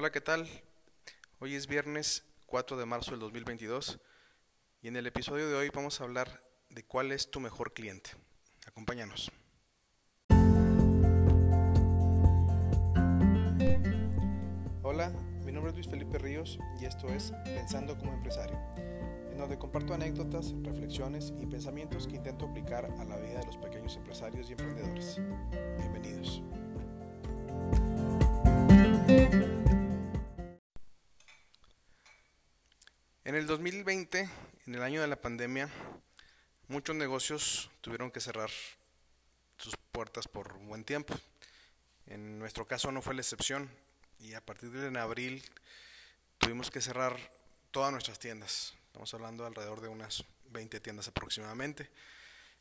Hola, ¿qué tal? Hoy es viernes 4 de marzo del 2022 y en el episodio de hoy vamos a hablar de cuál es tu mejor cliente. Acompáñanos. Hola, mi nombre es Luis Felipe Ríos y esto es Pensando como empresario, en donde comparto anécdotas, reflexiones y pensamientos que intento aplicar a la vida de los pequeños empresarios y emprendedores. Bienvenidos. El 2020, en el año de la pandemia, muchos negocios tuvieron que cerrar sus puertas por un buen tiempo. En nuestro caso no fue la excepción y a partir de en abril tuvimos que cerrar todas nuestras tiendas. Estamos hablando de alrededor de unas 20 tiendas aproximadamente.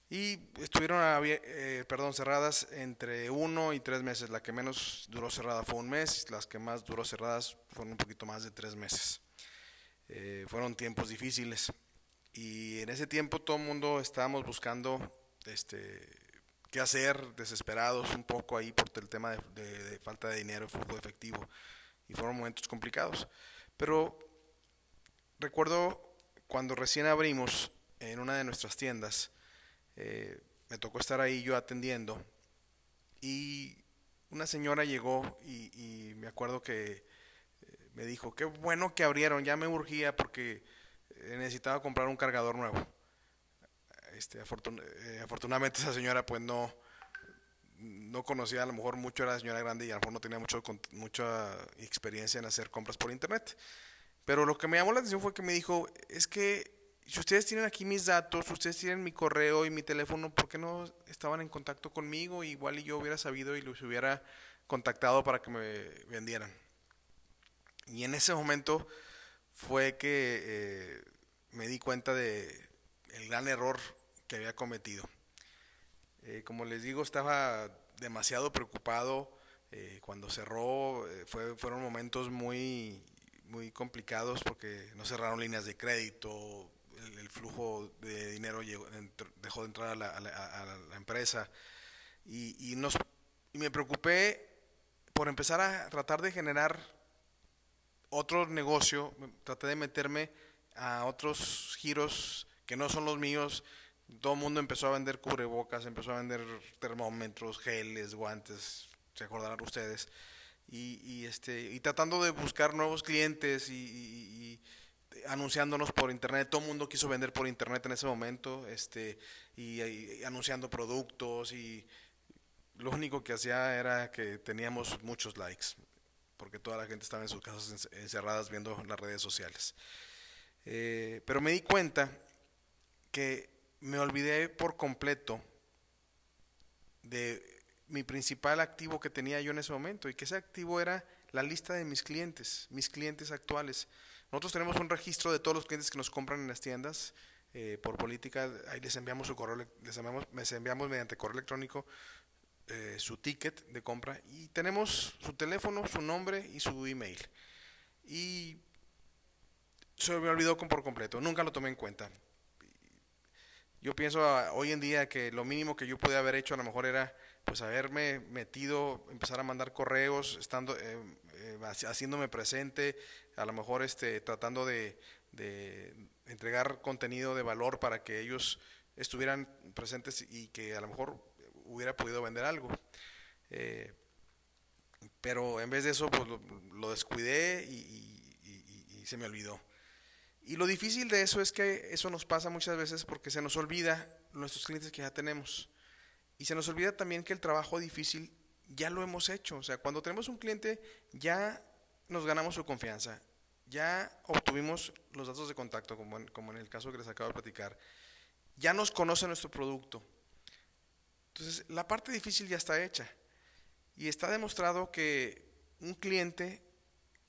Y estuvieron eh, perdón, cerradas entre uno y tres meses. La que menos duró cerrada fue un mes, las que más duró cerradas fueron un poquito más de tres meses. Eh, fueron tiempos difíciles. Y en ese tiempo todo el mundo estábamos buscando este, qué hacer, desesperados un poco ahí por el tema de, falta de dinero flujo efectivo. Y fueron momentos complicados. Pero recuerdo cuando recién abrimos en una de nuestras tiendas, eh, me tocó estar ahí yo atendiendo y una señora llegó y, me acuerdo que me dijo, qué bueno que abrieron, ya me urgía porque eh, necesitaba comprar un cargador nuevo. Este, afortunadamente esa señora pues no, no conocía a lo mejor mucho, era la señora grande y a lo mejor no tenía mucho, mucha experiencia en hacer compras por internet. Pero lo que me llamó la atención fue que me dijo, es que si ustedes tienen aquí mis datos, ustedes tienen mi correo y mi teléfono, ¿por qué no estaban en contacto conmigo? Igual y yo hubiera sabido y los hubiera contactado para que me vendieran. Y en ese momento fue que eh, me di cuenta de el gran error que había cometido. Eh, como les digo, estaba demasiado preocupado eh, cuando cerró. fueron momentos muy, muy complicados porque no cerraron líneas de crédito, el, flujo de dinero dejó de entrar a la, empresa y, me preocupé por empezar a tratar de generar otro negocio, traté de meterme a otros giros que no son los míos. Todo mundo empezó a vender cubrebocas, empezó a vender termómetros, geles, guantes, se acordarán ustedes. Y, este, y tratando de buscar nuevos clientes y, anunciándonos por internet, todo el mundo quiso vender por internet en ese momento, este, y, anunciando productos y lo único que hacía era que teníamos muchos likes, porque toda la gente estaba en sus casas encerradas viendo las redes sociales. Eh, pero me di cuenta que me olvidé por completo de mi principal activo que tenía yo en ese momento y que ese activo era la lista de mis clientes, mis clientes actuales. Nosotros tenemos un registro de todos los clientes que nos compran en las tiendas. Eh, por política, ahí les enviamos su correo, les enviamos, les enviamos mediante correo electrónico eh, su ticket de compra y tenemos su teléfono, su nombre y su email. Y se me olvidó por completo, nunca lo tomé en cuenta. Yo pienso ah, hoy en día que lo mínimo que yo podía haber hecho a lo mejor era pues haberme metido, empezar a mandar correos, estando, eh, eh, haciéndome presente, a lo mejor este, tratando de, entregar contenido de valor para que ellos estuvieran presentes y que a lo mejor hubiera podido vender algo. Eh, pero en vez de eso, pues lo, descuidé y, se me olvidó. Y lo difícil de eso es que eso nos pasa muchas veces porque se nos olvida nuestros clientes que ya tenemos. Y se nos olvida también que el trabajo difícil ya lo hemos hecho. O sea, cuando tenemos un cliente ya nos ganamos su confianza, ya obtuvimos los datos de contacto, como en, como en el caso que les acabo de platicar, ya nos conoce nuestro producto. Entonces, la parte difícil ya está hecha. Y está demostrado que un cliente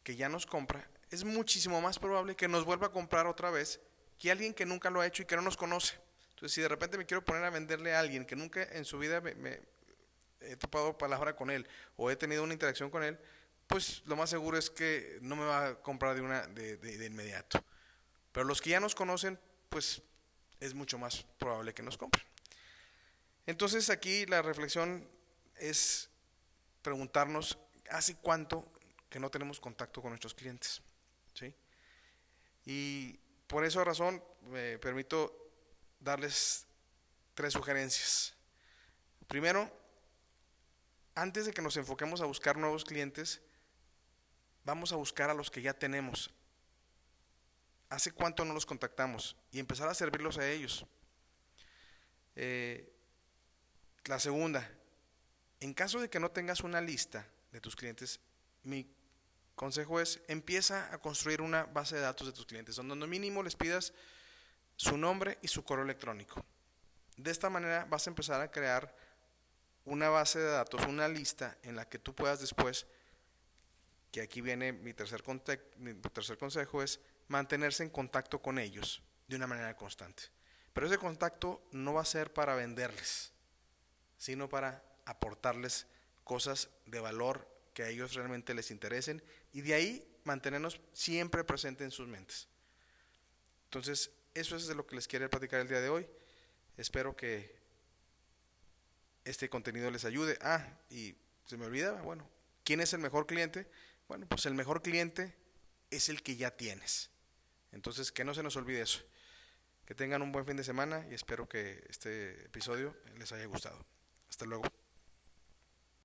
que ya nos compra es muchísimo más probable que nos vuelva a comprar otra vez que alguien que nunca lo ha hecho y que no nos conoce. Entonces, si de repente me quiero poner a venderle a alguien que nunca en su vida me, he topado palabra con él o he tenido una interacción con él, pues lo más seguro es que no me va a comprar de, una, de, de, inmediato. Pero los que ya nos conocen, pues es mucho más probable que nos compren. Entonces aquí la reflexión es preguntarnos, ¿hace cuánto que no tenemos contacto con nuestros clientes. ¿sí? Y por esa razón me permito darles tres sugerencias. Primero, antes de que nos enfoquemos a buscar nuevos clientes, vamos a buscar a los que ya tenemos. ¿Hace cuánto no los contactamos? Y empezar a servirlos a ellos. Eh, la segunda, en caso de que no tengas una lista de tus clientes, mi consejo es empieza a construir una base de datos de tus clientes, donde mínimo les pidas su nombre y su correo electrónico. De esta manera vas a empezar a crear una base de datos, una lista en la que tú puedas después, que aquí viene mi tercer, mi tercer consejo, es mantenerse en contacto con ellos de una manera constante. Pero ese contacto no va a ser para venderles, sino para aportarles cosas de valor que a ellos realmente les interesen y de ahí mantenernos siempre presentes en sus mentes. Entonces, eso es de lo que les quiero platicar el día de hoy. Espero que este contenido les ayude. Ah, y se me olvidaba, bueno, ¿quién es el mejor cliente? Bueno, pues el mejor cliente es el que ya tienes. Entonces, que no se nos olvide eso. Que tengan un buen fin de semana y espero que este episodio les haya gustado. Hasta luego.